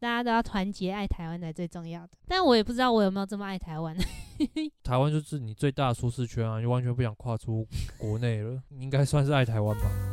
大家都要团结爱台湾才最重要的。但我也不知道我有没有这么爱台湾。台湾就是你最大的舒适圈啊，你完全不想跨出国内了，你应该算是爱台湾吧。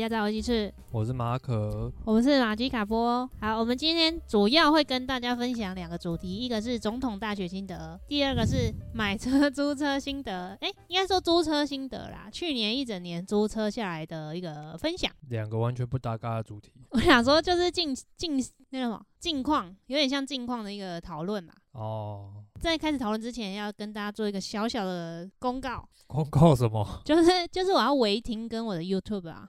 基玛利亚在我是马可，我们是马吉卡波。好，我们今天主要会跟大家分享两个主题，一个是总统大学心得，第二个是买车租车心得。哎、欸，应该说租车心得啦，去年一整年租车下来的一个分享。两个完全不搭嘎的主题。我想说就是近近那个什么近况，有点像近况的一个讨论嘛。哦。在开始讨论之前，要跟大家做一个小小的公告。公告什么？就是就是我要违停跟我的 YouTube 啊。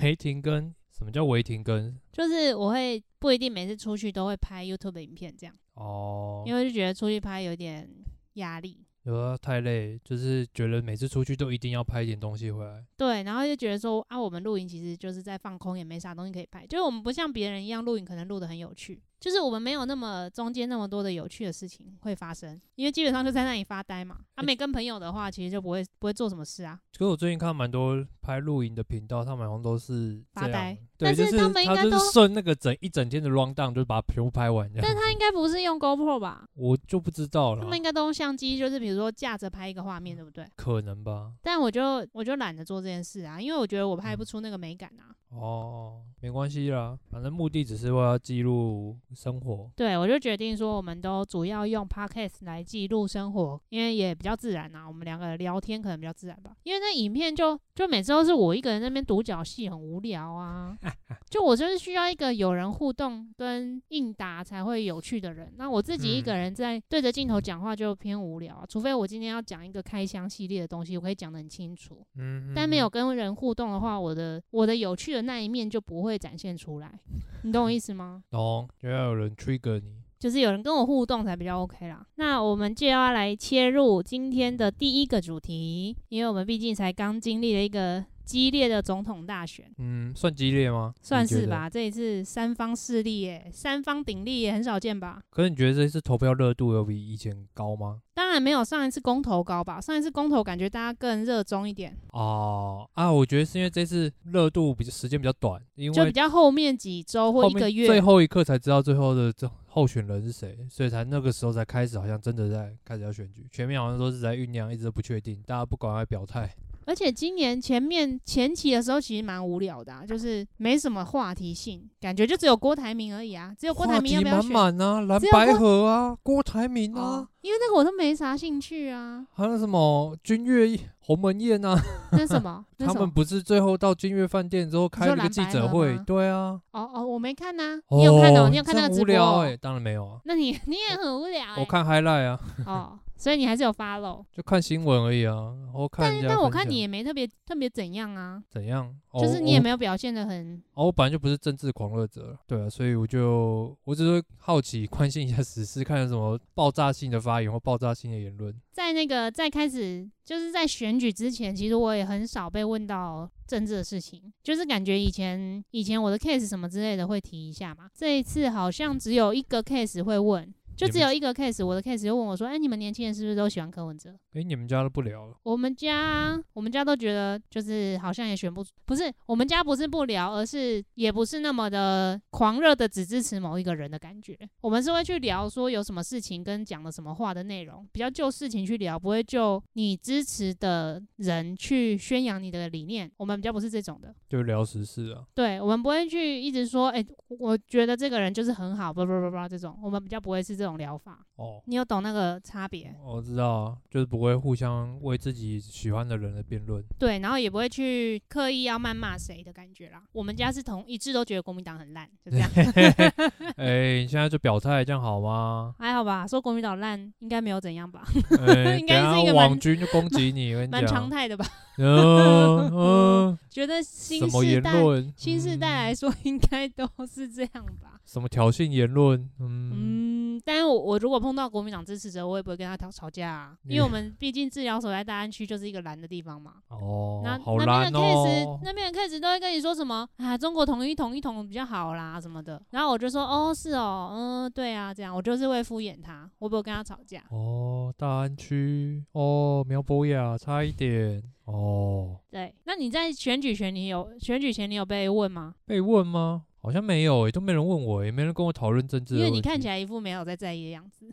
违停跟？什么叫违停跟？就是我会不一定每次出去都会拍 YouTube 的影片这样。哦。因为就觉得出去拍有点压力。有啊，太累，就是觉得每次出去都一定要拍一点东西回来。对，然后就觉得说啊，我们录影其实就是在放空，也没啥东西可以拍。就是我们不像别人一样录影，可能录的很有趣。就是我们没有那么中间那么多的有趣的事情会发生，因为基本上就在那里发呆嘛。他、啊、没跟朋友的话，其实就不会不会做什么事啊。可是我最近看蛮多拍露营的频道，他们好像都是发呆。对，但是他们应该都顺那个整一整天的 run down，就是把它全部拍完。但他应该不是用 GoPro 吧？我就不知道了。他们应该都用相机，就是比如说架着拍一个画面，对不对？可能吧。但我就我就懒得做这件事啊，因为我觉得我拍不出那个美感啊。嗯、哦，没关系啦，反正目的只是为了记录生活。对。我就决定说，我们都主要用 Podcast 来记录生活，因为也比较自然呐。我们两个聊天可能比较自然吧，因为那影片就就每次都是我一个人那边独角戏，很无聊啊。就我就是需要一个有人互动跟应答才会有趣的人。那我自己一个人在对着镜头讲话就偏无聊啊，除非我今天要讲一个开箱系列的东西，我可以讲得很清楚。嗯，但没有跟人互动的话，我的我的有趣的那一面就不会展现出来。你懂我意思吗？懂，就要有人 trigger 你。就是有人跟我互动才比较 OK 啦。那我们就要来切入今天的第一个主题，因为我们毕竟才刚经历了一个激烈的总统大选。嗯，算激烈吗？算是吧。这一次三方势力耶，三方鼎立也很少见吧？可是你觉得这次投票热度有比以前高吗？当然没有上一次公投高吧。上一次公投感觉大家更热衷一点。哦啊，我觉得是因为这次热度比较时间比较短，因为就比较后面几周或一个月，最后一刻才知道最后的这。候选人是谁？所以才那个时候才开始，好像真的在开始要选举，全面好像都是在酝酿，一直都不确定，大家不赶快表态。而且今年前面前期的时候其实蛮无聊的，啊，就是没什么话题性，感觉就只有郭台铭而已啊，只有郭台铭要不要选？满满啊，蓝白合啊，郭台铭啊。哦因为那个我都没啥兴趣啊，还有什么君悦鸿门宴啊？那什么？他们不是最后到君悦饭店之后开了个记者会？对啊。哦哦，我没看呐、啊，你有看哦？你有看那个直播？无聊哎，当然没有啊。那你 你也很无聊、欸。我看 highlight 啊。哦。所以你还是有 follow，就看新闻而已啊。然后看但但我看你也没特别特别怎样啊。怎样？就是你也没有表现的很。哦，我本来就不是政治狂热者，对啊，所以我就我只是好奇关心一下时事，看有什么爆炸性的发言或爆炸性的言论。在那个在开始就是在选举之前，其实我也很少被问到政治的事情，就是感觉以前以前我的 case 什么之类的会提一下嘛。这一次好像只有一个 case 会问。就只有一个 case，我的 case 就问我说：“哎、欸，你们年轻人是不是都喜欢柯文哲？”哎、欸，你们家都不聊了？我们家，我们家都觉得就是好像也选不，不是我们家不是不聊，而是也不是那么的狂热的只支持某一个人的感觉。我们是会去聊说有什么事情跟讲了什么话的内容，比较就事情去聊，不会就你支持的人去宣扬你的理念。我们比较不是这种的，就聊时事啊。对，我们不会去一直说，哎、欸，我觉得这个人就是很好，不不不不这种，我们比较不会是这种。这种疗法哦，你有懂那个差别？我知道啊，就是不会互相为自己喜欢的人的辩论。对，然后也不会去刻意要谩骂谁的感觉啦。我们家是同一致都觉得国民党很烂，就这样。哎、欸，你现在就表态，这样好吗？还好吧，说国民党烂应该没有怎样吧？欸、应该是一个网军就攻击你，蛮常态的吧？嗯嗯，觉得新什么言世代？新时代来说，应该都是这样吧。什么挑衅言论？嗯，嗯，但是我我如果碰到国民党支持者，我也不会跟他吵吵架啊，因为我们毕竟治疗所在大安区就是一个蓝的地方嘛。哦，那好那边的 case，哦。那边的 case 都会跟你说什么啊？中国统一统一统比较好啦什么的。然后我就说哦是哦，嗯对啊这样，我就是会敷衍他，我不会跟他吵架。哦，大安区哦，苗博雅差一点哦。对，那你在选举前你有选举前你有被问吗？被问吗？好像没有都没人问我诶、欸，没人跟我讨论政治。因为你看起来一副没有在在意的样子。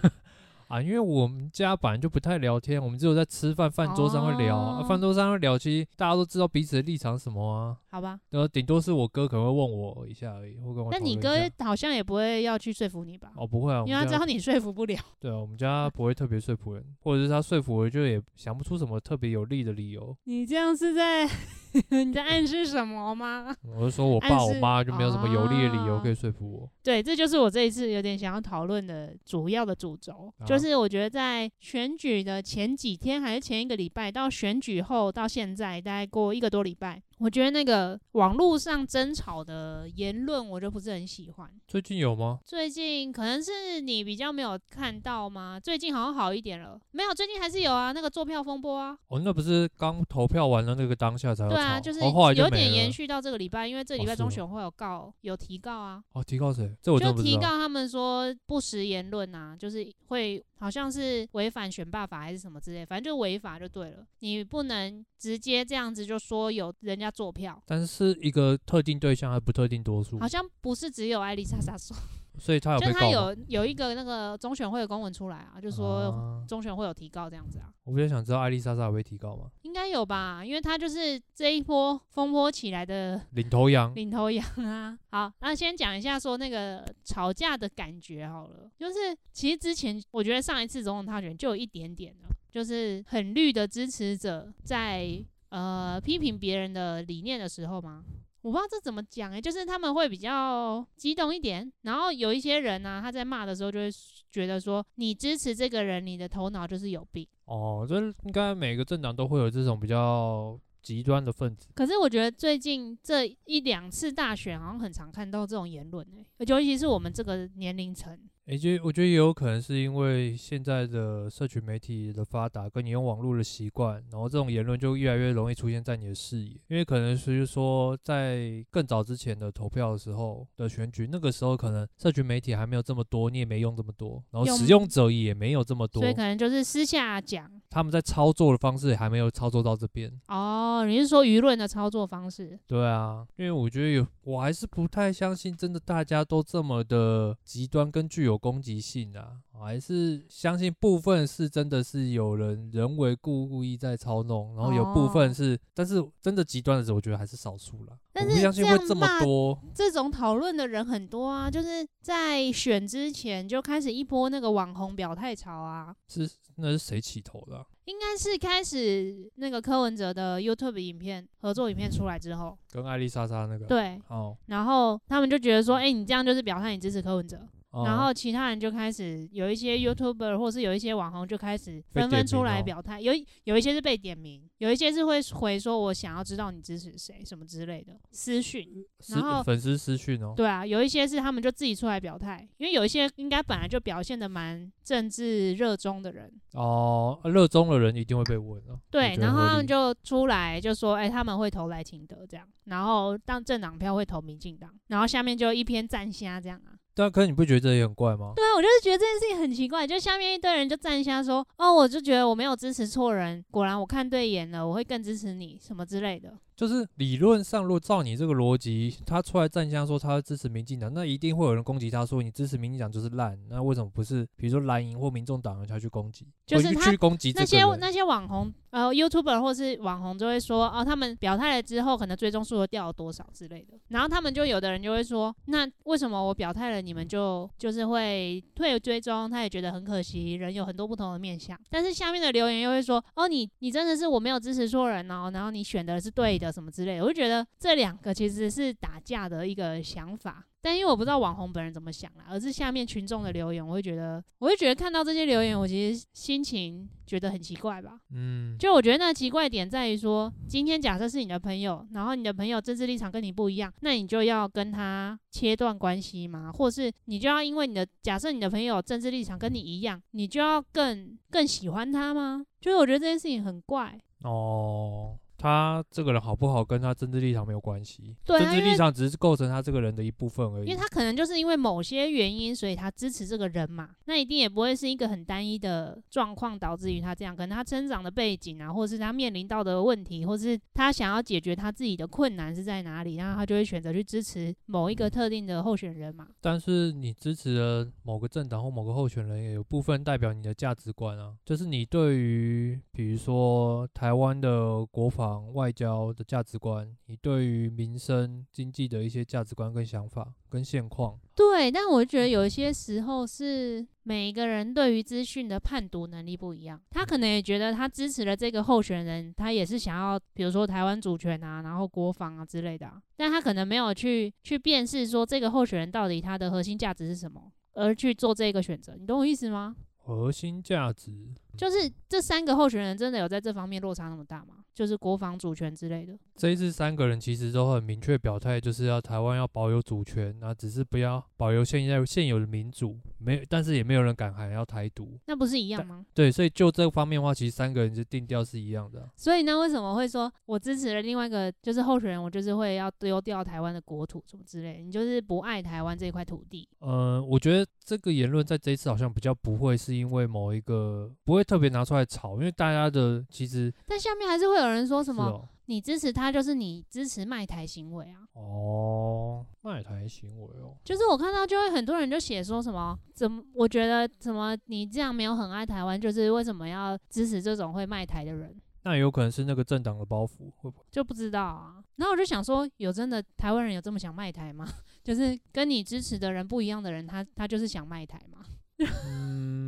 啊，因为我们家本来就不太聊天，我们只有在吃饭饭桌上会聊，饭、桌上会聊，其实大家都知道彼此的立场什么啊。好吧，然后顶多是我哥可能会问我一下而已，会跟我。但你哥好像也不会要去说服你吧？哦，不会啊，因为他知道你说服不了。对啊，我们家不会特别说服人，或者是他说服我，就也想不出什么特别有利的理由。你这样是在 你在暗示什么吗？我是说我爸我妈就没有什么有利的理由可以说服我。哦、对，这就是我这一次有点想要讨论的主要的主轴，啊、就是我觉得。在选举的前几天还是前一个礼拜，到选举后到现在，大概过一个多礼拜。我觉得那个网络上争吵的言论，我就不是很喜欢。最近有吗？最近可能是你比较没有看到吗？最近好像好一点了。没有，最近还是有啊，那个作票风波啊。哦，那不是刚投票完了那个当下才有？对啊，就是有点延续到这个礼拜，因为这礼拜中选会有告，哦、有提告啊。哦，提告谁？这我就提告他们说不实言论啊，就是会好像是违反选罢法还是什么之类，反正就违法就对了。你不能直接这样子就说有人家。作票，但是是一个特定对象，还不特定多数，好像不是只有艾丽莎莎说，所以他有被告，就他有有一个那个中选会的公文出来啊，就说中选会有提高这样子啊。我比较想知道艾丽莎莎有被提高吗？应该有吧，因为他就是这一波风波起来的领头羊，领头羊啊。好，那先讲一下说那个吵架的感觉好了，就是其实之前我觉得上一次总统大选就有一点点了，就是很绿的支持者在。呃，批评别人的理念的时候吗？我不知道这怎么讲诶、欸，就是他们会比较激动一点，然后有一些人呢、啊，他在骂的时候就会觉得说，你支持这个人，你的头脑就是有病。哦，这应该每个政党都会有这种比较极端的分子。可是我觉得最近这一两次大选，好像很常看到这种言论诶、欸，尤其是我们这个年龄层。诶，就我觉得也有可能是因为现在的社群媒体的发达，跟你用网络的习惯，然后这种言论就越来越容易出现在你的视野。因为可能是说，在更早之前的投票的时候的选举，那个时候可能社群媒体还没有这么多，你也没用这么多，然后使用者也没有这么多，所以可能就是私下讲。他们在操作的方式也还没有操作到这边。哦，你是说舆论的操作方式？对啊，因为我觉得有，我还是不太相信，真的大家都这么的极端跟具有。攻击性啊，还是相信部分是真的是有人人为故意在操弄，然后有部分是，哦、但是真的极端的时候，我觉得还是少数了。但是相信会这么多。这种讨论的人很多啊，就是在选之前就开始一波那个网红表态潮啊。是，那是谁起头的、啊？应该是开始那个柯文哲的 YouTube 影片合作影片出来之后，跟艾丽莎莎那个对，哦，然后他们就觉得说，哎、欸，你这样就是表态你支持柯文哲。然后其他人就开始有一些 YouTuber 或是有一些网红就开始纷纷出来表态，有有一些是被点名，有一些是会回说我想要知道你支持谁什么之类的私讯，然后粉丝私讯哦，对啊，有一些是他们就自己出来表态，因为有一些应该本来就表现的蛮政治热衷的人哦，热衷的人一定会被问哦。对，然后他们就出来就说，哎，他们会投赖清德这样，然后当政党票会投民进党，然后下面就一篇赞虾这样啊。但，可是你不觉得这也很怪吗？对啊，我就是觉得这件事情很奇怪。就下面一堆人就站下说：“哦，我就觉得我没有支持错人，果然我看对眼了，我会更支持你什么之类的。”就是理论上，如果照你这个逻辑，他出来站枪说他会支持民进党，那一定会有人攻击他说你支持民进党就是烂。那为什么不是比如说蓝营或民众党人才去攻击？就是他去攻击那些那些网红呃 YouTuber 或是网红就会说哦，他们表态了之后可能追踪数会掉了多少之类的。然后他们就有的人就会说，那为什么我表态了你们就就是会退追踪？他也觉得很可惜，人有很多不同的面向。但是下面的留言又会说哦，你你真的是我没有支持错人哦，然后你选的是对的。的什么之类的，我就觉得这两个其实是打架的一个想法。但因为我不知道网红本人怎么想啦，而是下面群众的留言，我会觉得，我会觉得看到这些留言，我其实心情觉得很奇怪吧。嗯，就我觉得那奇怪点在于说，今天假设是你的朋友，然后你的朋友政治立场跟你不一样，那你就要跟他切断关系吗？或是你就要因为你的假设你的朋友政治立场跟你一样，你就要更更喜欢他吗？就是我觉得这件事情很怪哦。他这个人好不好，跟他政治立场没有关系。对，政治立场只是构成他这个人的一部分而已。因为他可能就是因为某些原因，所以他支持这个人嘛。那一定也不会是一个很单一的状况导致于他这样。可能他成长的背景啊，或者是他面临到的问题，或是他想要解决他自己的困难是在哪里，然后他就会选择去支持某一个特定的候选人嘛。但是你支持了某个政党或某个候选人，也有部分代表你的价值观啊。就是你对于比如说台湾的国防外交。的价值观，你对于民生经济的一些价值观跟想法跟现况，对，但我觉得有一些时候是每一个人对于资讯的判读能力不一样，他可能也觉得他支持了这个候选人，他也是想要，比如说台湾主权啊，然后国防啊之类的啊，但他可能没有去去辨识说这个候选人到底他的核心价值是什么，而去做这个选择，你懂我意思吗？核心价值就是这三个候选人真的有在这方面落差那么大吗？就是国防主权之类的。这一次三个人其实都很明确表态，就是要台湾要保有主权，那只是不要保留现在现有的民主，没有，但是也没有人敢喊要台独。那不是一样吗？对，所以就这方面的话，其实三个人就定调是一样的啊。所以那，为什么会说我支持了另外一个就是候选人，我就是会要丢掉台湾的国土什么之类的？你就是不爱台湾这块土地？嗯，我觉得这个言论在这一次好像比较不会是因为某一个不会特别拿出来炒，因为大家的其实，但下面还是会有人说什么？哦你支持他，就是你支持卖台行为啊！哦，卖台行为哦，就是我看到就会很多人就写说什么，怎么我觉得怎么你这样没有很爱台湾，就是为什么要支持这种会卖台的人？那也有可能是那个政党的包袱，会不会？就不知道啊。然后我就想说，有真的台湾人有这么想卖台吗？就是跟你支持的人不一样的人，他他就是想卖台吗？嗯。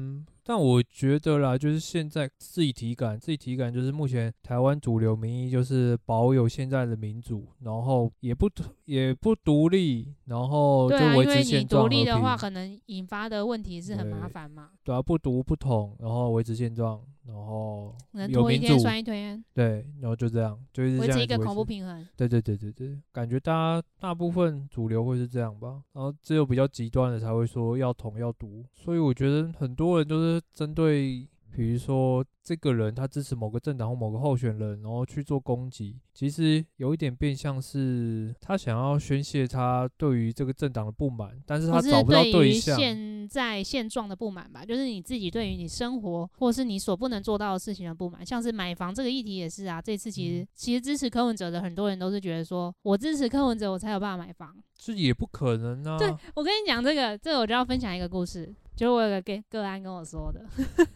但我觉得啦，就是现在自己体感，自己体感就是目前台湾主流民意就是保有现在的民主，然后也不也不独立，然后就维持现状。对啊，因为你独立的话，可能引发的问题是很麻烦嘛。对啊，不独不统，然后维持现状，然后有民主。对，然后就这样，就是维持一个恐怖平衡。对对对对对，感觉大家大部分主流会是这样吧，然后只有比较极端的才会说要统要独，所以我觉得很多人都是。针对，比如说这个人他支持某个政党或某个候选人，然后去做攻击，其实有一点变相是他想要宣泄他对于这个政党的不满，但是他找不到对象。对于现在现状的不满吧，就是你自己对于你生活或是你所不能做到的事情的不满，像是买房这个议题也是啊。这次其实、嗯、其实支持柯文哲的很多人都是觉得说，我支持柯文哲，我才有办法买房。这也不可能啊！对，我跟你讲这个，这个我就要分享一个故事。就我有个个个案跟我说的，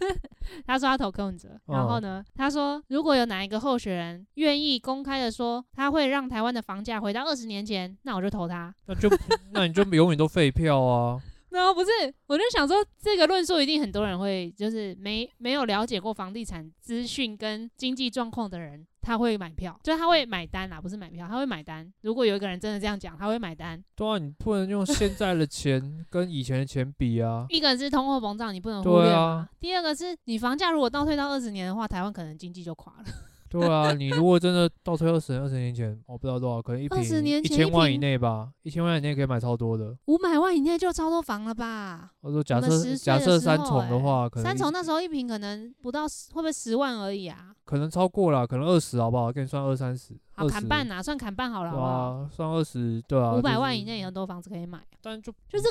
他说他投柯文哲，然后呢，他说如果有哪一个候选人愿意公开的说他会让台湾的房价回到二十年前，那我就投他。那就 那你就永远都废票啊！然后不是，我就想说这个论述一定很多人会就是没没有了解过房地产资讯跟经济状况的人。他会买票，就他会买单啊，不是买票，他会买单。如果有一个人真的这样讲，他会买单。对啊，你不能用现在的钱 跟以前的钱比啊。一个是通货膨胀，你不能忽略啊。啊第二个是你房价如果倒退到二十年的话，台湾可能经济就垮了。对啊，你如果真的倒退二十年，二十年前，我不知道多少，可能一瓶一千万以内吧，一千万以内可以买超多的。五百万以内就超多房了吧？我说假设假设三重的话，可能三重那时候一瓶可能不到十，会不会十万而已啊？可能超过了，可能二十，好不好？给你算二三十。好，砍半呐，算砍半好了，好不好？算二十，对啊。五百万以内有很多房子可以买，但就就是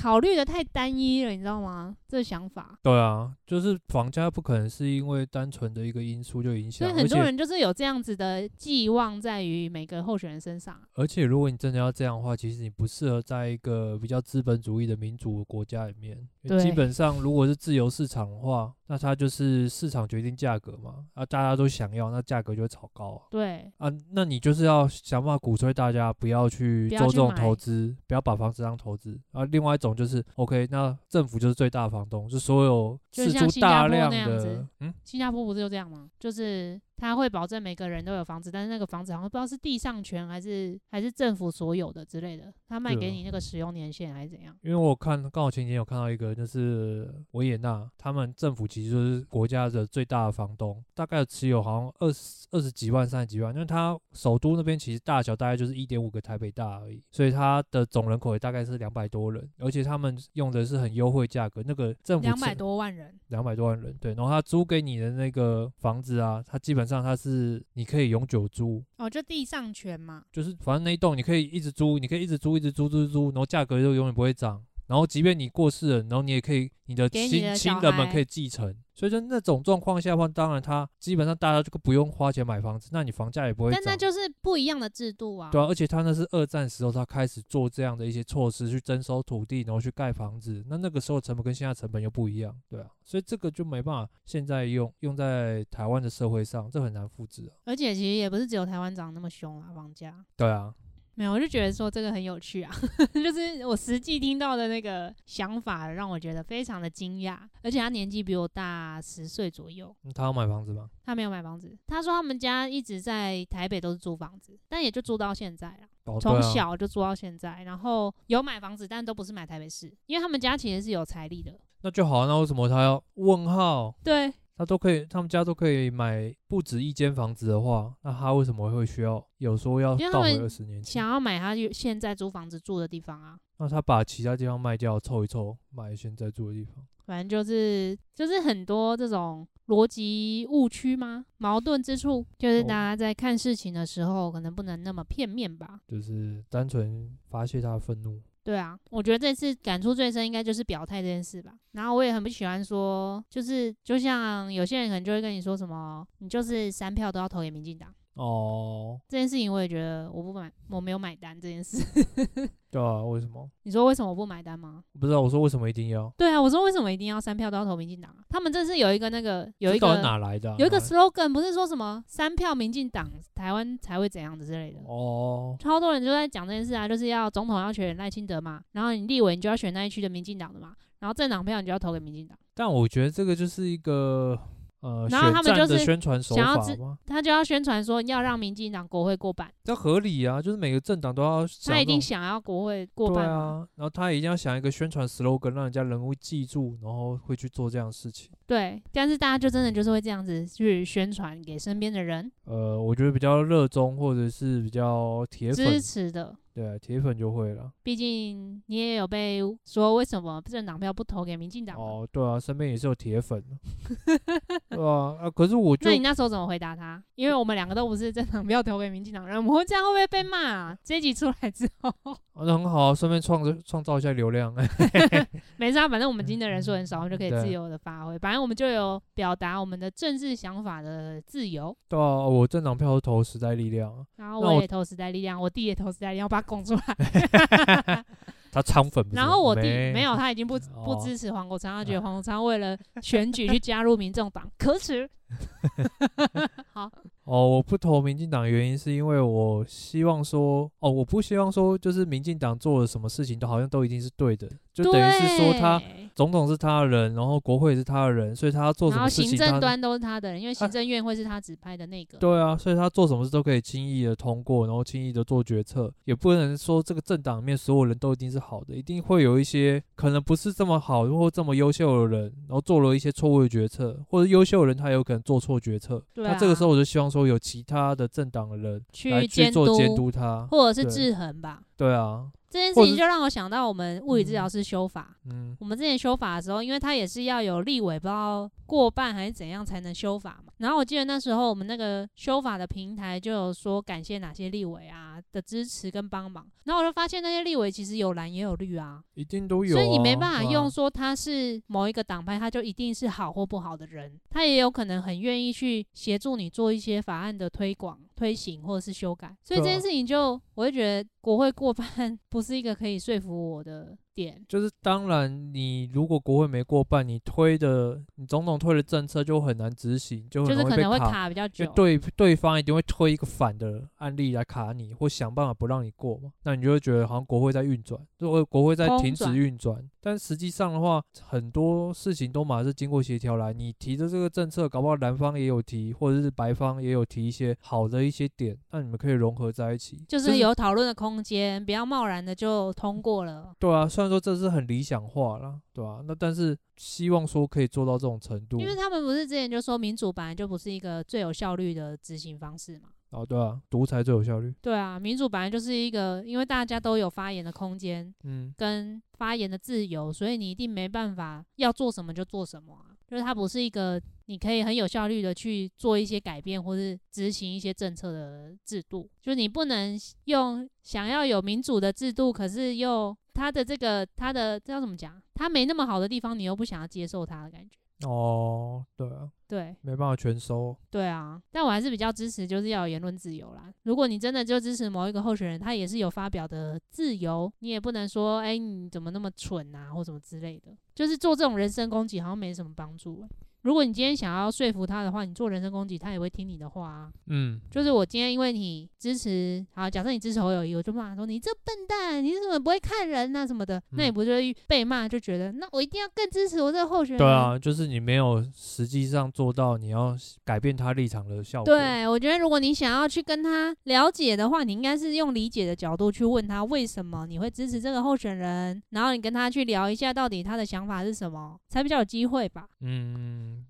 考虑的太单一了，你知道吗？这想法。对啊，就是房价不可能是因为单纯的一个因素就影响。所以很多人就是有这样子的寄望在于每个候选人身上。而且如果你真的要这样的话，其实你不适合在一个比较资本主义的民主国家里面。对。基本上，如果是自由市场的话，那它就是市场决定价格嘛，啊，大家都想要，那价格就会炒高啊。对。啊，那你就是要想办法鼓吹大家不要去做这种投资，不要把房子当投资。啊，另外一种就是，OK，那政府就是最大房东，就所有释出大量的，嗯，新加坡不是就这样吗？就是他会保证每个人都有房子，但是那个房子好像不知道是地上权还是还是政府所有的之类的，他卖给你那个使用年限还是怎样？因为我看刚好前几天有看到一个，就是维也纳，他们政府其实就是国家的最大的房东，大概持有好像二十二十几万、三十几万，因为他首都那边其实大小大概就是一点五个台北大而已，所以他的总人口也大概是两百多人，而且他们用的是很优惠价格，那个政府两百多万人，两百多万人，对，然后他租给你的那个房子啊，他基本上它是你可以永久租，哦，就地上权嘛，就是反正那一栋你可以一直租，你可以一直租，一直租，租，租，然后价格就永远不会涨。然后，即便你过世了，然后你也可以，你的亲亲人们可以继承。所以说那种状况下的话，当然他基本上大家就不用花钱买房子，那你房价也不会涨。但那就是不一样的制度啊。对啊，而且他那是二战时候他开始做这样的一些措施，去征收土地，然后去盖房子。那那个时候成本跟现在成本又不一样，对啊。所以这个就没办法现在用用在台湾的社会上，这很难复制啊。而且其实也不是只有台湾涨那么凶啊，房价。对啊。没有，我就觉得说这个很有趣啊，就是我实际听到的那个想法，让我觉得非常的惊讶。而且他年纪比我大十岁左右。他要买房子吗？他没有买房子。他说他们家一直在台北都是租房子，但也就租到现在了。从小就租到现在，然后有买房子，但都不是买台北市，因为他们家其实是有财力的。那就好，那为什么他要问号？对。他都可以，他们家都可以买不止一间房子的话，那他为什么会需要有说要倒回二十年前？想要买他现在租房子住的地方啊？那他把其他地方卖掉，凑一凑，买现在住的地方。反正就是就是很多这种逻辑误区吗？矛盾之处，就是大家在看事情的时候，可能不能那么片面吧。就是单纯发泄他的愤怒。对啊，我觉得这次感触最深应该就是表态这件事吧。然后我也很不喜欢说，就是就像有些人可能就会跟你说什么，你就是三票都要投给民进党。哦，这件事情我也觉得我不买，我没有买单这件事。对啊，为什么？你说为什么我不买单吗？不知道，我说为什么一定要？对啊，我说为什么一定要三票都要投民进党啊？他们这是有一个那个有一个哪来的？有一个 slogan 不是说什么三票民进党台湾才会怎样子之类的？哦，超多人就在讲这件事啊，就是要总统要选赖清德嘛，然后你立委你就要选那一区的民进党的嘛，然后政党票你就要投给民进党。但我觉得这个就是一个。呃，然后他们就是宣传手法他就要宣传说要让民进党国会过半，这合理啊，就是每个政党都要。他一定想要国会过半。对啊，然后他一定要想一个宣传 slogan，让人家人物记住，然后会去做这样的事情。对，但是大家就真的就是会这样子去宣传给身边的人。呃，我觉得比较热衷或者是比较铁粉支持的。对啊，铁粉就会了。毕竟你也有被说为什么政党票不投给民进党？哦，对啊，身边也是有铁粉 对啊，啊，可是我就……那你那时候怎么回答他？因为我们两个都不是政党票投给民进党人，我们这样会不会被骂啊？这一集出来之后，那很好啊，顺便创造创造一下流量。没事啊，反正我们今天的人数很少，我们就可以自由的发挥。反正我们就有表达我们的政治想法的自由。对啊，我政党票投时代力量，然后我也投时代力量，我，我弟也投时代力量，我把。拱出来，他仓粉。然后我弟没，有，他已经不不支持黄国昌，他觉得黄国昌为了选举去加入民众党，可耻。好哦，我不投民进党的原因是因为我希望说，哦，我不希望说，就是民进党做了什么事情都好像都一定是对的，就等于是说他。总统是他的人，然后国会也是他的人，所以他要做什么事情，行政端都是他的人，因为行政院会是他指派的那个。啊。对啊，所以他做什么事都可以轻易的通过，然后轻易的做决策，也不能说这个政党里面所有人都一定是好的，一定会有一些可能不是这么好或这么优秀的人，然后做了一些错误的决策，或者优秀的人他有可能做错决策。对啊。那这个时候我就希望说有其他的政党的人来去做监督他，或者是制衡吧。对啊。这件事情就让我想到我们物理治疗师修法。嗯，我们之前修法的时候，因为他也是要有立委不知道过半还是怎样才能修法嘛。然后我记得那时候我们那个修法的平台就有说感谢哪些立委啊的支持跟帮忙。然后我就发现那些立委其实有蓝也有绿啊，一定都有啊。所以你没办法用说他是某一个党派，他就一定是好或不好的人。他也有可能很愿意去协助你做一些法案的推广、推行或者是修改。所以这件事情就我会觉得国会过半 不是一个可以说服我的点。就是当然，你如果国会没过半，你推的你总统推的政策就很难执行，就就是可能会卡比较久。就对对方一定会推一个反的案例来卡你，或想办法不让你过嘛。那你就会觉得好像国会在运转，如果国会在停止运转。但实际上的话，很多事情都嘛是经过协调来。你提的这个政策，搞不好南方也有提，或者是白方也有提一些好的一些点，那你们可以融合在一起，就是有讨论的空间，不要贸然的就通过了。对啊，虽然说这是很理想化啦，对啊，那但是希望说可以做到这种程度，因为他们不是之前就说民主本来就不是一个最有效率的执行方式嘛。哦，对啊，独裁最有效率。对啊，民主本来就是一个，因为大家都有发言的空间，嗯，跟发言的自由，所以你一定没办法要做什么就做什么啊。就是它不是一个你可以很有效率的去做一些改变或是执行一些政策的制度。就是你不能用想要有民主的制度，可是又它的这个他的这要怎么讲？他没那么好的地方，你又不想要接受他的感觉。哦，对啊，对，没办法全收。对啊，但我还是比较支持，就是要有言论自由啦。如果你真的就支持某一个候选人，他也是有发表的自由，你也不能说，哎，你怎么那么蠢啊，或什么之类的，就是做这种人身攻击，好像没什么帮助欸。如果你今天想要说服他的话，你做人身攻击，他也会听你的话啊。嗯，就是我今天因为你支持，好，假设你支持侯友谊，我就骂说你这笨蛋，你怎么不会看人啊什么的，嗯、那你不就会被骂，就觉得那我一定要更支持我这个候选人。对啊，就是你没有实际上做到你要改变他立场的效果。对，我觉得如果你想要去跟他了解的话，你应该是用理解的角度去问他为什么你会支持这个候选人，然后你跟他去聊一下到底他的想法是什么，才比较有机会吧。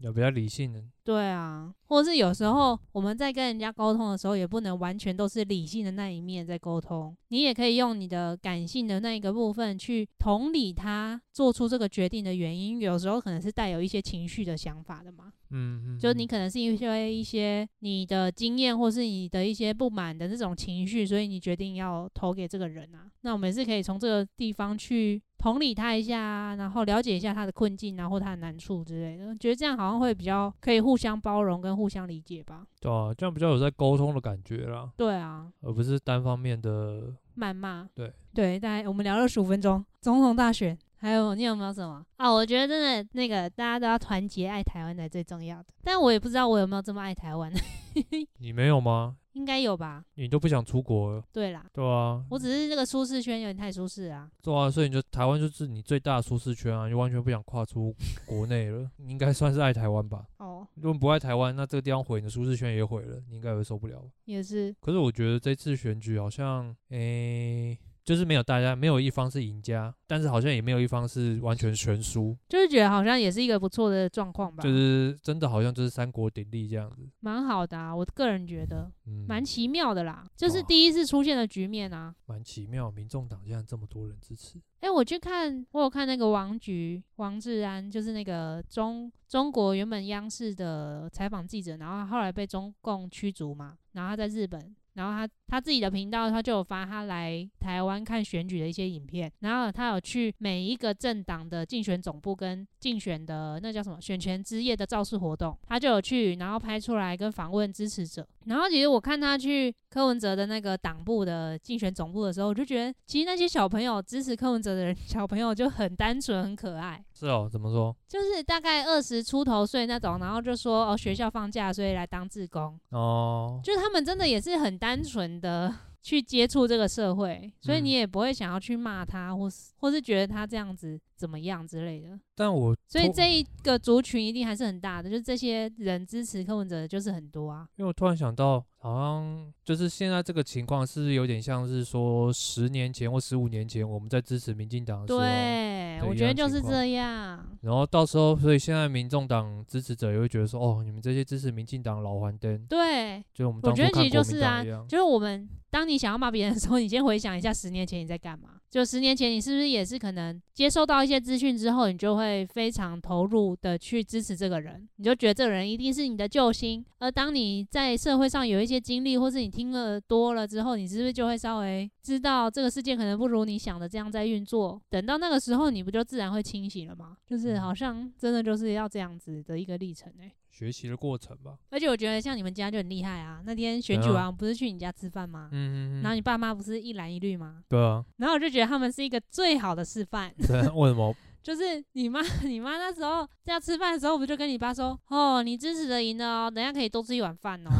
有比较理性的，对啊，或者是有时候我们在跟人家沟通的时候，也不能完全都是理性的那一面在沟通，你也可以用你的感性的那一个部分去同理他做出这个决定的原因，有时候可能是带有一些情绪的想法的嘛，嗯嗯，就你可能是因为一些你的经验或是你的一些不满的这种情绪，所以你决定要投给这个人啊，那我们也是可以从这个地方去。同理他一下，然后了解一下他的困境啊，或他的难处之类的，觉得这样好像会比较可以互相包容跟互相理解吧。对啊，这样比较有在沟通的感觉啦。对啊，而不是单方面的谩骂。对对，大概我们聊了十五分钟，总统大选，还有你有没有什么啊？我觉得真的那个大家都要团结爱台湾才最重要的，但我也不知道我有没有这么爱台湾。你没有吗？应该有吧？你都不想出国了？对啦，对啊，我只是这个舒适圈有点太舒适啊。对啊，所以你就台湾就是你最大的舒适圈啊，你就完全不想跨出国内了。你应该算是爱台湾吧？哦，如果不爱台湾，那这个地方毁，你的舒适圈也毁了，你应该会受不了。也是。可是我觉得这次选举好像，诶、欸。就是没有大家，没有一方是赢家，但是好像也没有一方是完全全输，就是觉得好像也是一个不错的状况吧。就是真的好像就是三国鼎立这样子，蛮好的啊，我个人觉得，蛮奇妙的啦，就是第一次出现的局面啊，蛮奇妙，民众党竟然这么多人支持。哎，我去看，我有看那个王菊、王志安，就是那个中中国原本央视的采访记者，然后后来被中共驱逐嘛，然后他在日本。然后他他自己的频道，他就有发他来台湾看选举的一些影片。然后他有去每一个政党的竞选总部跟竞选的那叫什么选前之夜的造势活动，他就有去，然后拍出来跟访问支持者。然后其实我看他去柯文哲的那个党部的竞选总部的时候，我就觉得其实那些小朋友支持柯文哲的人，小朋友就很单纯很可爱。是哦，怎么说？就是大概二十出头岁那种，然后就说哦学校放假，所以来当志工。哦，就是他们真的也是很单纯的去接触这个社会，所以你也不会想要去骂他，或是或是觉得他这样子怎么样之类的。但我所以这一个族群一定还是很大的，就是这些人支持柯文哲的就是很多啊。因为我突然想到。好像就是现在这个情况，是有点像是说十年前或十五年前我们在支持民进党的时候？对，我觉得就是这样。然后到时候，所以现在民众党支持者也会觉得说，哦，你们这些支持民进党老黄灯。对，就我们我觉得其实就是啊，就是我们当你想要骂别人的时候，你先回想一下十年前你在干嘛。就十年前，你是不是也是可能接受到一些资讯之后，你就会非常投入的去支持这个人，你就觉得这个人一定是你的救星。而当你在社会上有一些经历，或是你听了多了之后，你是不是就会稍微知道这个世界可能不如你想的这样在运作？等到那个时候，你不就自然会清醒了吗？就是好像真的就是要这样子的一个历程哎、欸，学习的过程吧。而且我觉得像你们家就很厉害啊，那天选举完不是去你家吃饭吗？嗯嗯嗯。然后你爸妈不是一蓝一绿吗？对啊。然后我就觉得他们是一个最好的示范。对，为什么？就是你妈，你妈那时候在吃饭的时候，不就跟你爸说：“哦，你支持的赢了哦，等下可以多吃一碗饭哦。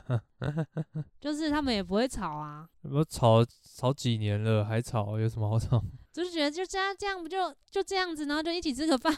”就是他们也不会吵啊。我吵吵几年了，还吵，有什么好吵？就是觉得就这样，这样不就就这样子，然后就一起吃个饭，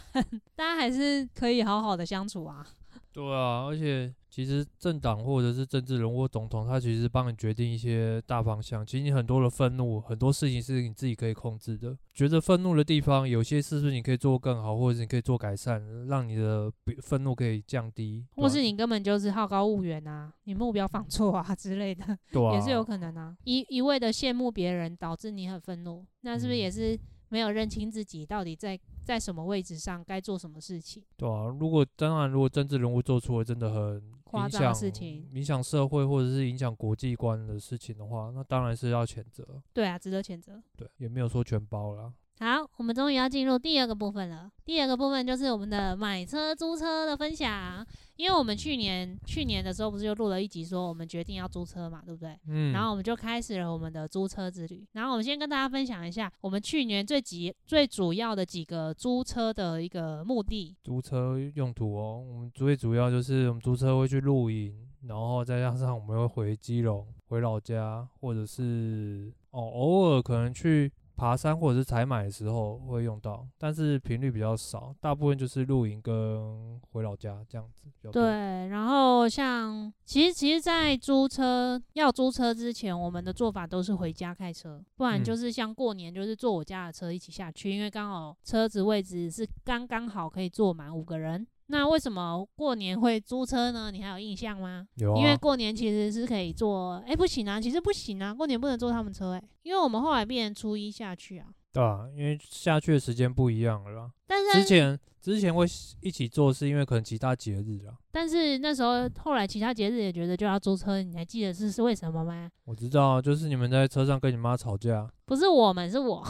大家还是可以好好的相处啊。对啊，而且。其实政党或者是政治人物、总统，他其实帮你决定一些大方向。其实你很多的愤怒，很多事情是你自己可以控制的。觉得愤怒的地方，有些是不是你可以做更好，或者是你可以做改善，让你的愤怒可以降低。或是你根本就是好高骛远啊，你目标放错啊 之类的，对啊，也是有可能啊。一一味的羡慕别人，导致你很愤怒，那是不是也是没有认清自己到底在？在什么位置上该做什么事情？对啊，如果当然，如果政治人物做出了真的很夸张的事情，影响社会或者是影响国际观的事情的话，那当然是要谴责。对啊，值得谴责。对，也没有说全包啦。好，我们终于要进入第二个部分了。第二个部分就是我们的买车、租车的分享。因为我们去年去年的时候不是就录了一集说我们决定要租车嘛，对不对？嗯。然后我们就开始了我们的租车之旅。然后我们先跟大家分享一下我们去年最几最主要的几个租车的一个目的。租车用途哦，我们最主要就是我们租车会去露营，然后再加上我们会回基隆、回老家，或者是哦偶尔可能去。爬山或者是采买的时候会用到，但是频率比较少，大部分就是露营跟回老家这样子。对，然后像其实其实，在租车要租车之前，我们的做法都是回家开车，不然就是像过年就是坐我家的车一起下去，嗯、因为刚好车子位置是刚刚好可以坐满五个人。那为什么过年会租车呢？你还有印象吗？有啊。因为过年其实是可以坐，哎、欸，不行啊，其实不行啊，过年不能坐他们车，哎，因为我们后来变成初一下去啊。对啊，因为下去的时间不一样了啦。但是之前之前会一起坐，是因为可能其他节日啊。但是那时候后来其他节日也觉得就要租车，你还记得是是为什么吗？我知道，就是你们在车上跟你妈吵架。不是我们，是我。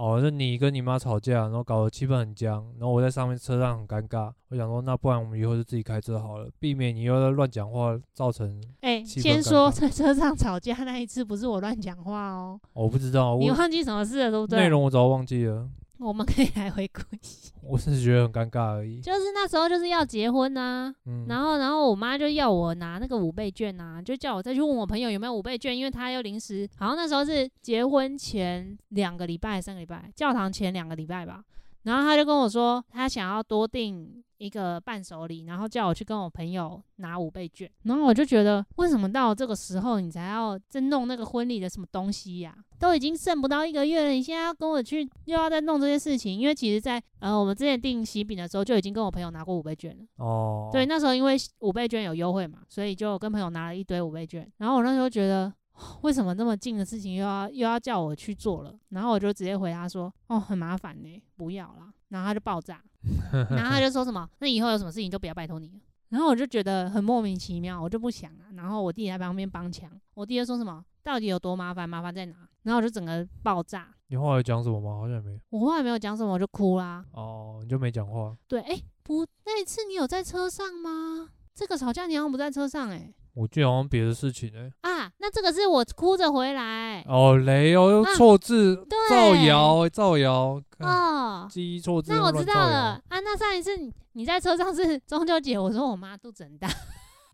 哦，是你跟你妈吵架，然后搞得气氛很僵，然后我在上面车上很尴尬。我想说，那不然我们以后就自己开车好了，避免你又在乱讲话，造成。哎、欸，先说在车上吵架那一次不是我乱讲话哦。我不知道，你忘记什么事了，对不对？内容我早忘记了。我们可以来回顾一下。我是觉得很尴尬而已。就是那时候就是要结婚呐、啊嗯，然后然后我妈就要我拿那个五倍券呐、啊，就叫我再去问我朋友有没有五倍券，因为他又临时，好像那时候是结婚前两个礼拜、三个礼拜，教堂前两个礼拜吧。然后他就跟我说，他想要多订。一个伴手礼，然后叫我去跟我朋友拿五倍券，然后我就觉得，为什么到这个时候你才要再弄那个婚礼的什么东西呀、啊？都已经剩不到一个月了，你现在要跟我去又要再弄这些事情？因为其实在，在呃我们之前订喜饼的时候就已经跟我朋友拿过五倍券了。哦，对，那时候因为五倍券有优惠嘛，所以就跟朋友拿了一堆五倍券。然后我那时候觉得，为什么那么近的事情又要又要叫我去做了？然后我就直接回他说，哦，很麻烦呢，不要啦。然后他就爆炸。然后他就说什么，那以后有什么事情就不要拜托你了。然后我就觉得很莫名其妙，我就不想啊。然后我弟在旁边帮腔，我弟就说什么，到底有多麻烦，麻烦在哪？然后我就整个爆炸。你后来讲什么吗？好像没有。我后来没有讲什么，我就哭啦。哦，你就没讲话？对，哎，不，那一次你有在车上吗？这个吵架你好像不在车上，哎。我记得好像别的事情哎、欸、啊，那这个是我哭着回来。哦，雷哦，又错字、啊、造谣造谣哦，记忆错字。那我知道了。啊，那上一次你你在车上是 中秋节，我说我妈肚子很大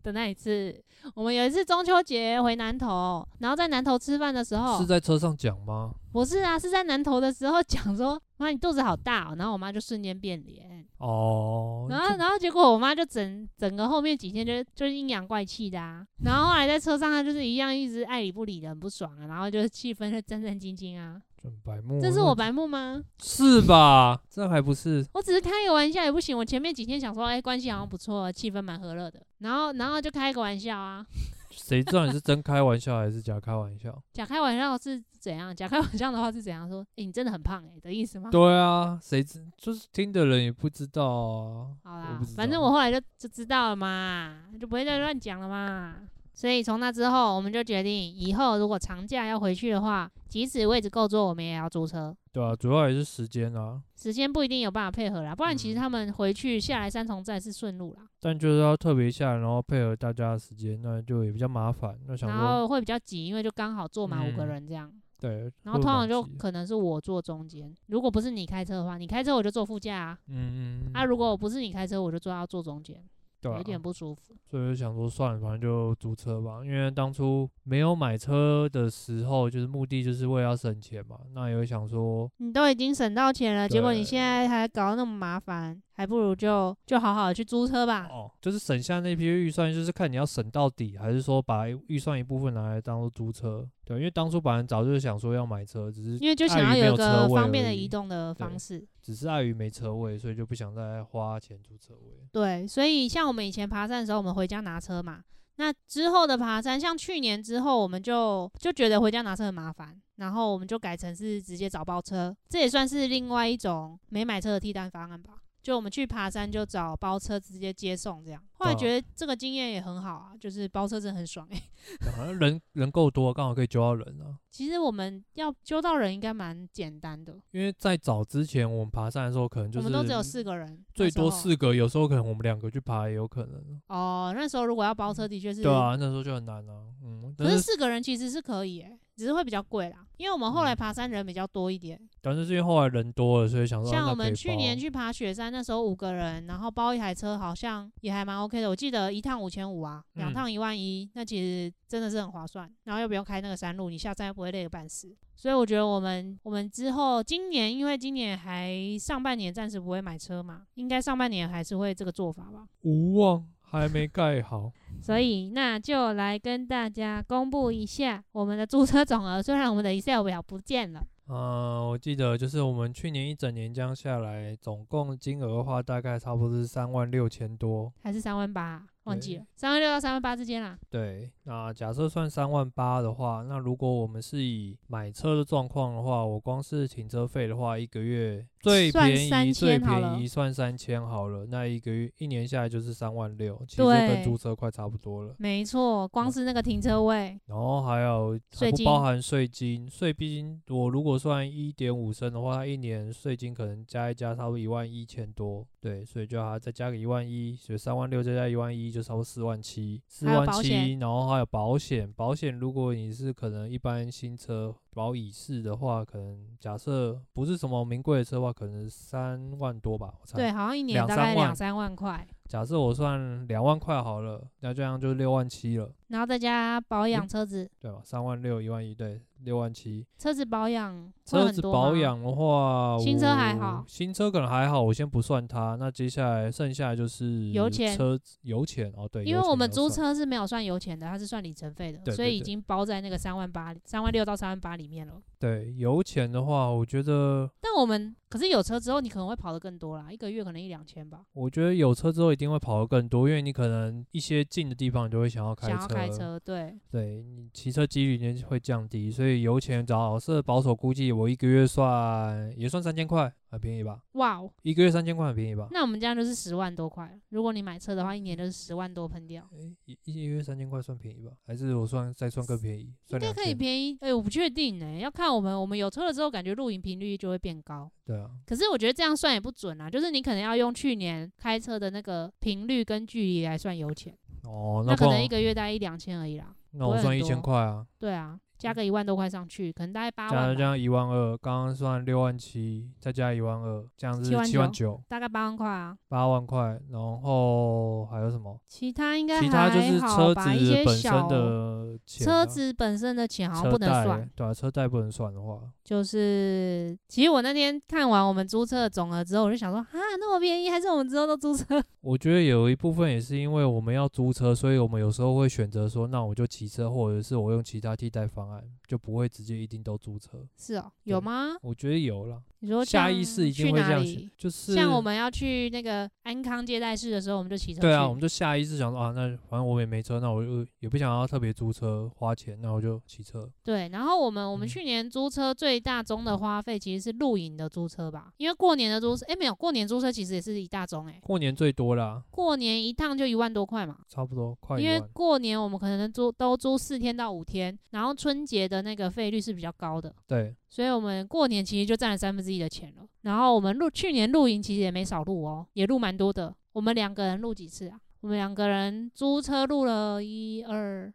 的那一次，我们有一次中秋节回南头，然后在南头吃饭的时候，是在车上讲吗？不是啊，是在南头的时候讲说，妈你肚子好大哦，然后我妈就瞬间变脸。哦，然后然后结果我妈就整整个后面几天就就是阴阳怪气的啊，然后后来在车上她就是一样一直爱理不理的很不爽啊，然后就是气氛就战战兢兢啊。白目，这是我白目吗？是吧？这还不是？我只是开个玩笑也不行。我前面几天想说，哎，关系好像不错，气氛蛮和乐的，然后然后就开个玩笑啊。谁知道你是真开玩笑还是假开玩笑？假开玩笑是怎样？假开玩笑的话是怎样说？哎、欸，你真的很胖哎、欸，的意思吗？对啊，谁知就是听的人也不知道啊。好啦，反正我后来就就知道了嘛，就不会再乱讲了嘛。所以从那之后，我们就决定以后如果长假要回去的话，即使位置够坐，我们也要租车。对啊，主要也是时间啊，时间不一定有办法配合啦，不然其实他们回去下来三重再是顺路啦。但就是要特别下来，然后配合大家的时间，那就也比较麻烦。那想然后会比较挤，因为就刚好坐满五个人这样。嗯、对。然后通常就可能是我坐中间，如果不是你开车的话，你开车我就坐副驾啊。嗯嗯。啊，如果不是你开车，我就坐到坐中间。对、啊，有点不舒服，所以就想说算了，反正就租车吧。因为当初没有买车的时候，就是目的就是为了要省钱嘛。那也会想说，你都已经省到钱了，结果你现在还搞得那么麻烦，还不如就就好好的去租车吧。哦，就是省下那批预算，就是看你要省到底，还是说把预算一部分拿来当做租车。对，因为当初本来早就是想说要买车，只是因为就想要有一个方便的移动的方式，只是碍于没车位，所以就不想再花钱租车位。对，所以像我们以前爬山的时候，我们回家拿车嘛。那之后的爬山，像去年之后，我们就就觉得回家拿车很麻烦，然后我们就改成是直接找包车，这也算是另外一种没买车的替代方案吧。就我们去爬山，就找包车直接接送这样。后来觉得这个经验也很好啊，就是包车真的很爽哎、欸。好像人人够多，刚好可以揪到人啊。其实我们要揪到人应该蛮简单的，因为在早之前我们爬山的时候，可能就是我们都只有四个人，最多四个，有时候可能我们两个去爬也有可能。哦，那时候如果要包车，的确是。对啊，那时候就很难啊。嗯，可是四个人其实是可以哎、欸。只是会比较贵啦，因为我们后来爬山人比较多一点。但是因为后来人多了，所以想说像我们去年去爬雪山，那时候五个人，然后包一台车，好像也还蛮 OK 的。我记得一趟五千五啊，两趟一万一，那其实真的是很划算。然后又不用开那个山路，你下山又不会累个半死。所以我觉得我们我们之后今年，因为今年还上半年暂时不会买车嘛，应该上半年还是会这个做法吧。无望。还没盖好，所以那就来跟大家公布一下我们的租车总额。虽然我们的 Excel 表不见了，嗯，我记得就是我们去年一整年这样下来，总共金额的话，大概差不多是三万六千多，还是三万八？忘记了，三万六到三万八之间啦。对，那假设算三万八的话，那如果我们是以买车的状况的话，我光是停车费的话，一个月最便宜最便宜算三千好了，那一个月一年下来就是三万六，其实跟租车快差不多了。没错，光是那个停车位，然后还有还不包含税金，税金我如果算一点五升的话，它一年税金可能加一加差不多一万一千多，对，所以就要再加个一万一，所以三万六再加一万一。就差不多四万七，四万七，然后还有保险，保险如果你是可能一般新车保乙式的话，可能假设不是什么名贵的车的话，可能三万多吧，我猜。对，好像一年大概两三万块。假设我算两万块好了，那这样就六万七了。然后再加保养车子，对吧？三万六，一万一，对，六万七。车子保养，车子保养的话，新车还好，新车可能还好，我先不算它。那接下来剩下就是油钱，车油钱哦，对，因为我们租车是没有算油钱的，它是算里程费的，所以已经包在那个三万八、三万六到三万八里面了。对，油钱的话，我觉得，但我们可是有车之后，你可能会跑得更多啦，一个月可能一两千吧。我觉得有车之后一定会跑得更多，因为你可能一些近的地方你就会想要开车。开车，对，对你骑车几率就会降低，所以油钱找是保守估计，我一个月算也算三千块。很便宜吧？哇哦，一个月三千块很便宜吧？那我们这样就是十万多块。如果你买车的话，一年就是十万多喷掉。诶，一一个月三千块算便宜吧？还是我算再算更便宜？应该可以便宜。诶，我不确定诶，要看我们我们有车了之后，感觉露营频率就会变高。对啊。可是我觉得这样算也不准啊，就是你可能要用去年开车的那个频率跟距离来算油钱。哦，那可能一个月大概一两千而已啦。那我算一千块啊。对啊。加个一万多块上去，可能大概八万。加这样一万二，刚刚算六万七，再加一万二，这样子是七万九，大概八万块啊。八万块，然后还有什么？其他应该其他就是车子本身的钱，车子本身的钱好像不能算。对啊，车贷不能算的话，就是其实我那天看完我们租车的总额之后，我就想说，啊，那么便宜，还是我们之后都租车？我觉得有一部分也是因为我们要租车，所以我们有时候会选择说，那我就骑车，或者是我用其他替代方案。就不会直接一定都租车，是哦，有吗？我觉得有了。你说下意识一定会这样想，就是像我们要去那个安康接待室的时候，我们就骑车。对啊，我们就下意识想说啊，那反正我也没车，那我就也不想要特别租车花钱，那我就骑车。对，然后我们我们去年租车最大宗的花费其实是露营的租车吧，因为过年的租车，哎，没有，过年租车其实也是一大宗哎。过年最多啦，过年一趟就一万多块嘛，差不多快。因为过年我们可能租都租四天到五天，然后春春节的那个费率是比较高的，对，所以我们过年其实就占了三分之一的钱了。然后我们录去年露营其实也没少录哦，也录蛮多的。我们两个人录几次啊？我们两个人租车录了一二。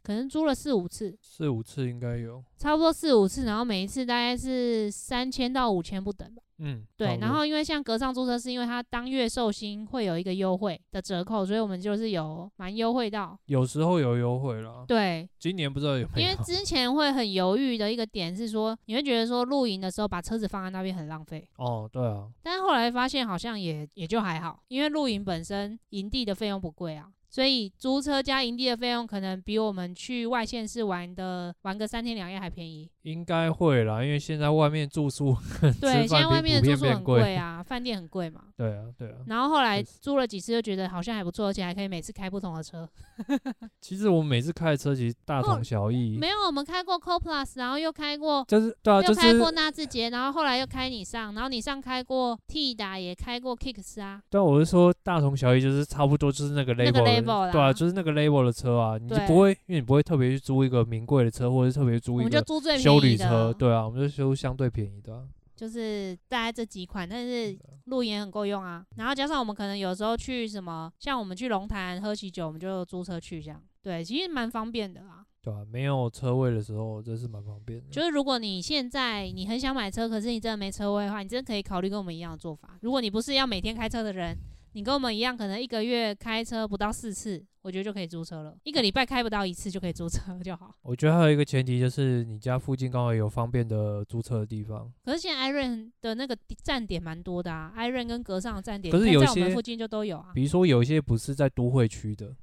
可能租了四五次，四五次应该有，差不多四五次，然后每一次大概是三千到五千不等吧。嗯，对。然后因为像格上租车，是因为它当月寿星会有一个优惠的折扣，所以我们就是有蛮优惠到。有时候有优惠啦。对，今年不知道有没有。因 为之前会很犹豫的一个点是说，你会觉得说露营的时候把车子放在那边很浪费。哦，对啊。但是后来发现好像也也就还好，因为露营本身营地的费用不贵啊。所以租车加营地的费用可能比我们去外县市玩的玩个三天两夜还便宜。应该会啦，因为现在外面住宿，对，现在外面的住宿很贵 啊，饭店很贵嘛。对啊，对啊。然后后来租了几次，就觉得好像还不错，而且还可以每次开不同的车。其实我们每次开的车其实大同小异。没有，我们开过 Co-Plus，然后又开过，就是对啊，又开过纳智捷，然后后来又开你上，然后你上开过 T 打，也开过 Kicks 啊。对啊，我是说大同小异，就是差不多，就是那个 level。对啊，就是那个 label 的车啊，你就不会，因为你不会特别去租一个名贵的车，或者是特别租一个修旅车，对啊，我们就修相对便宜的啊。就是大概这几款，但是露营很够用啊。然后加上我们可能有时候去什么，像我们去龙潭喝喜酒，我们就租车去这样。对，其实蛮方便的啦。对啊，没有车位的时候，真是蛮方便的。就是如果你现在你很想买车，可是你真的没车位的话，你真的可以考虑跟我们一样的做法。如果你不是要每天开车的人。你跟我们一样，可能一个月开车不到四次，我觉得就可以租车了。一个礼拜开不到一次就可以租车 就好。我觉得还有一个前提就是你家附近刚好有方便的租车的地方。可是现在 iRent 的那个站点蛮多的啊，iRent 跟格上的站点，可是有些在我们附近就都有啊。比如说有一些不是在都会区的，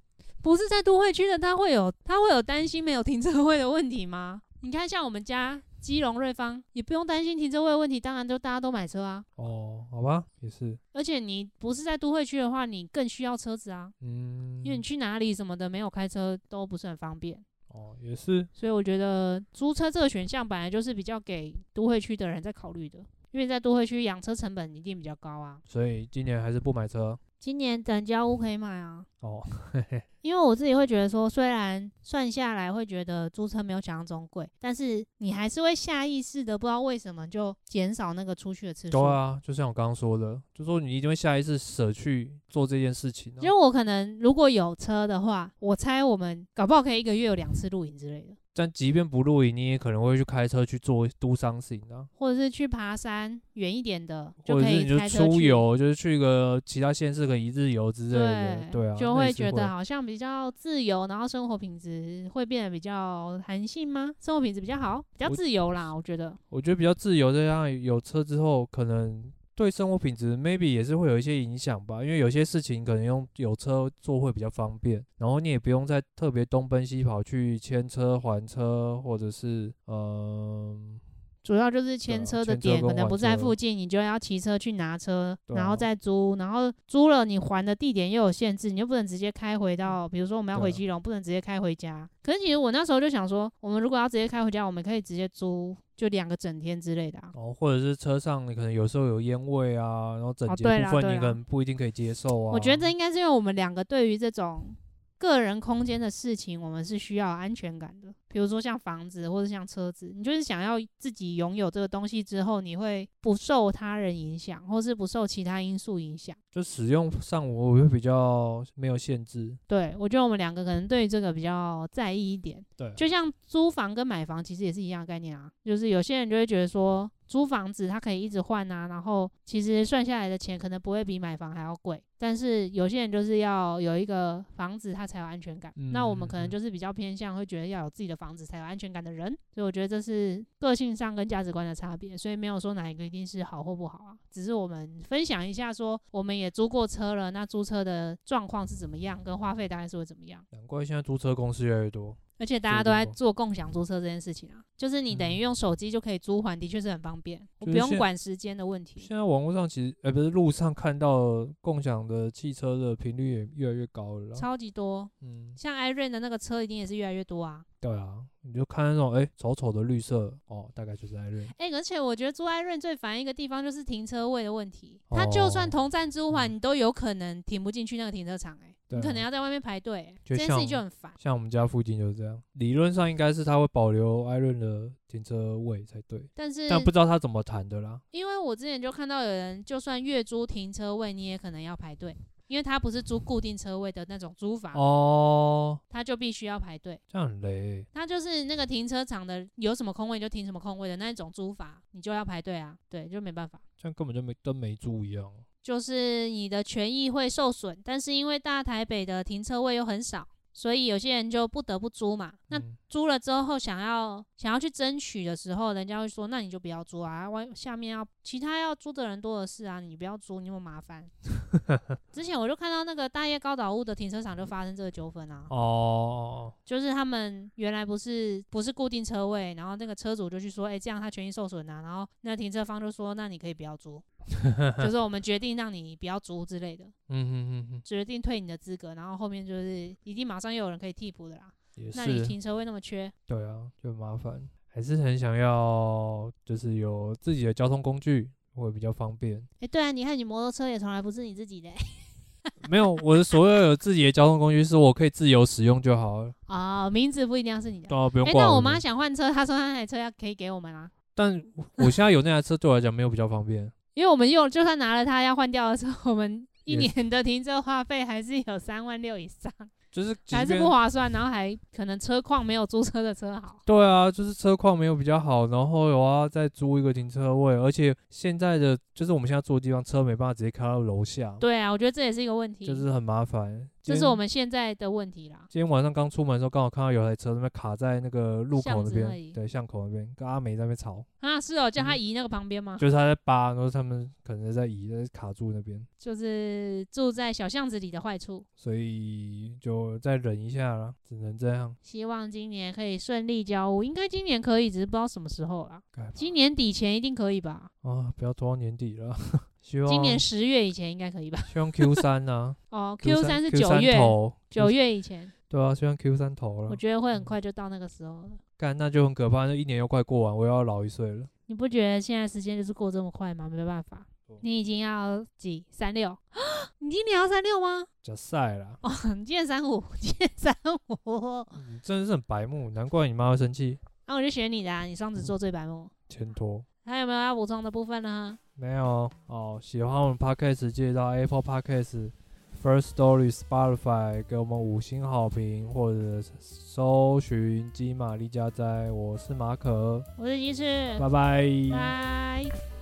不是在都会区的，他会有他会有担心没有停车位的问题吗？你看像我们家。基隆瑞芳也不用担心停车位的问题，当然就大家都买车啊。哦，好吧，也是。而且你不是在都会区的话，你更需要车子啊。嗯。因为你去哪里什么的，没有开车都不是很方便。哦，也是。所以我觉得租车这个选项本来就是比较给都会区的人在考虑的，因为在都会区养车成本一定比较高啊。所以今年还是不买车。今年等交屋可以买啊。哦，嘿嘿。因为我自己会觉得说，虽然算下来会觉得租车没有想象中贵，但是你还是会下意识的不知道为什么就减少那个出去的次数。对啊，就像我刚刚说的，就说你一定会下意识舍去做这件事情啊。因为我可能如果有车的话，我猜我们搞不好可以一个月有两次露营之类的。但即便不露营，你也可能会去开车去做 do something 啊，或者是去爬山远一点的。或者是你就出游，就是去一个其他县市的一日游之类的，对，对啊，就会觉得好像比较自由，然后生活品质会变得比较弹性吗？生活品质比较好，比较自由啦，我，我觉得。我觉得比较自由，这样有车之后可能。对生活品质，maybe 也是会有一些影响吧，因为有些事情可能用有车做会比较方便，然后你也不用再特别东奔西跑去牵车还车，或者是嗯。主要就是牵车的点可能不在附近，你就要骑车去拿车，然后再租，然后租了你还的地点又有限制，你就不能直接开回到，比如说我们要回基隆，不能直接开回家。可是其实我那时候就想说，我们如果要直接开回家，我们可以直接租，就两个整天之类的啊。哦，或者是车上你可能有时候有烟味啊，然后整洁部分你可能不一定可以接受啊。我觉得这应该是因为我们两个对于这种个人空间的事情，我们是需要安全感的。比如说像房子或者像车子，你就是想要自己拥有这个东西之后，你会不受他人影响，或是不受其他因素影响。就使用上我会比较没有限制。对，我觉得我们两个可能对于这个比较在意一点。对，就像租房跟买房其实也是一样的概念啊。就是有些人就会觉得说，租房子它可以一直换啊，然后其实算下来的钱可能不会比买房还要贵。但是有些人就是要有一个房子，他才有安全感。嗯，那我们可能就是比较偏向会觉得要有自己的。房子才有安全感的人，所以我觉得这是个性上跟价值观的差别，所以没有说哪一个一定是好或不好啊，只是我们分享一下说，我们也租过车了，那租车的状况是怎么样，跟花费大概是会怎么样。难怪现在租车公司越来越多。而且大家都在做共享租车这件事情啊，就是你等于用手机就可以租还，的确是很方便，我不用管时间的问题。现在网络上其实，呃，不是路上看到共享的汽车的频率也越来越高了，超级多。嗯，像 iRent 的那个车一定也是越来越多啊。对啊，你就看那种哎丑丑的绿色哦，大概就是艾瑞。哎、欸，而且我觉得租艾瑞最烦一个地方就是停车位的问题。它就算同站租还，你都有可能停不进去那个停车场、欸，哎、啊，你可能要在外面排队、欸，这件事情就很烦。像我们家附近就是这样，理论上应该是他会保留艾润的停车位才对，但是但不知道他怎么谈的啦。因为我之前就看到有人，就算月租停车位，你也可能要排队。因为他不是租固定车位的那种租房哦，他就必须要排队，这样很累。他就是那个停车场的有什么空位就停什么空位的那种租法，你就要排队啊，对，就没办法。这样根本就没跟没租一样，就是你的权益会受损，但是因为大台北的停车位又很少。所以有些人就不得不租嘛。那租了之后，想要想要去争取的时候，人家会说：“那你就不要租啊，外下面要其他要租的人多的是啊，你不要租，你那么麻烦。” 之前我就看到那个大叶高岛屋的停车场就发生这个纠纷啊。哦，就是他们原来不是不是固定车位，然后那个车主就去说：“哎，这样他权益受损啊。”然后那停车方就说：“那你可以不要租。”就是我们决定让你不要租之类的，嗯哼哼哼，决定退你的资格，然后后面就是一定马上又有人可以替补的啦。那你停车位那么缺，对啊，就麻烦，还是很想要，就是有自己的交通工具会比较方便。哎、欸，对啊，你看你摩托车也从来不是你自己的、欸，没有，我的所有有自己的交通工具是我可以自由使用就好了。啊、哦，名字不一定要是你的，对啊，不用挂。哎、欸，那我妈想换车，她说那台车要可以给我们啊。但我现在有那台车，对我来讲没有比较方便。因为我们用，就算拿了它要换掉的时候，我们一年的停车花费还是有三万六以上。就是还是不划算，然后还可能车况没有租车的车好。对啊，就是车况没有比较好，然后我要再租一个停车位，而且现在的就是我们现在住的地方，车没办法直接开到楼下。对啊，我觉得这也是一个问题，就是很麻烦。这是我们现在的问题啦。今天晚上刚出门的时候，刚好看到有台车那边卡在那个路口那边，对，巷口那边，跟阿美在那边吵。啊，是哦，叫他移那个旁边吗？就是他在扒，然后他们可能在移，在卡住那边。就是住在小巷子里的坏处，所以就再忍一下了，只能这样。希望今年可以顺利交屋，应该今年可以，只是不知道什么时候啦。今年底前一定可以吧？啊，不要拖到年底了。希望今年十月以前应该可以吧？希望 Q 三呢？哦，Q 三是九月，九月以前。对啊，希望 Q 三投了。我觉得会很快就到那个时候了。干，那就很可怕，那一年又快过完，我又要老一岁了。你不觉得现在时间就是过这么快吗？没办法，你已经要几三六？你今年要三六吗？假赛啦！哦，你 今年三五，今年三五。你真的是很白目，难怪你妈会生气。那我就选你的啊，你双子座最白目。前托。还有没有要补充的部分呢？没有哦。喜欢我们 Podcast，记得到 Apple Podcast、First Story、Spotify 给我们五星好评，或者搜寻金玛丽家哉。我是马可，我是鸡翅，拜拜。拜。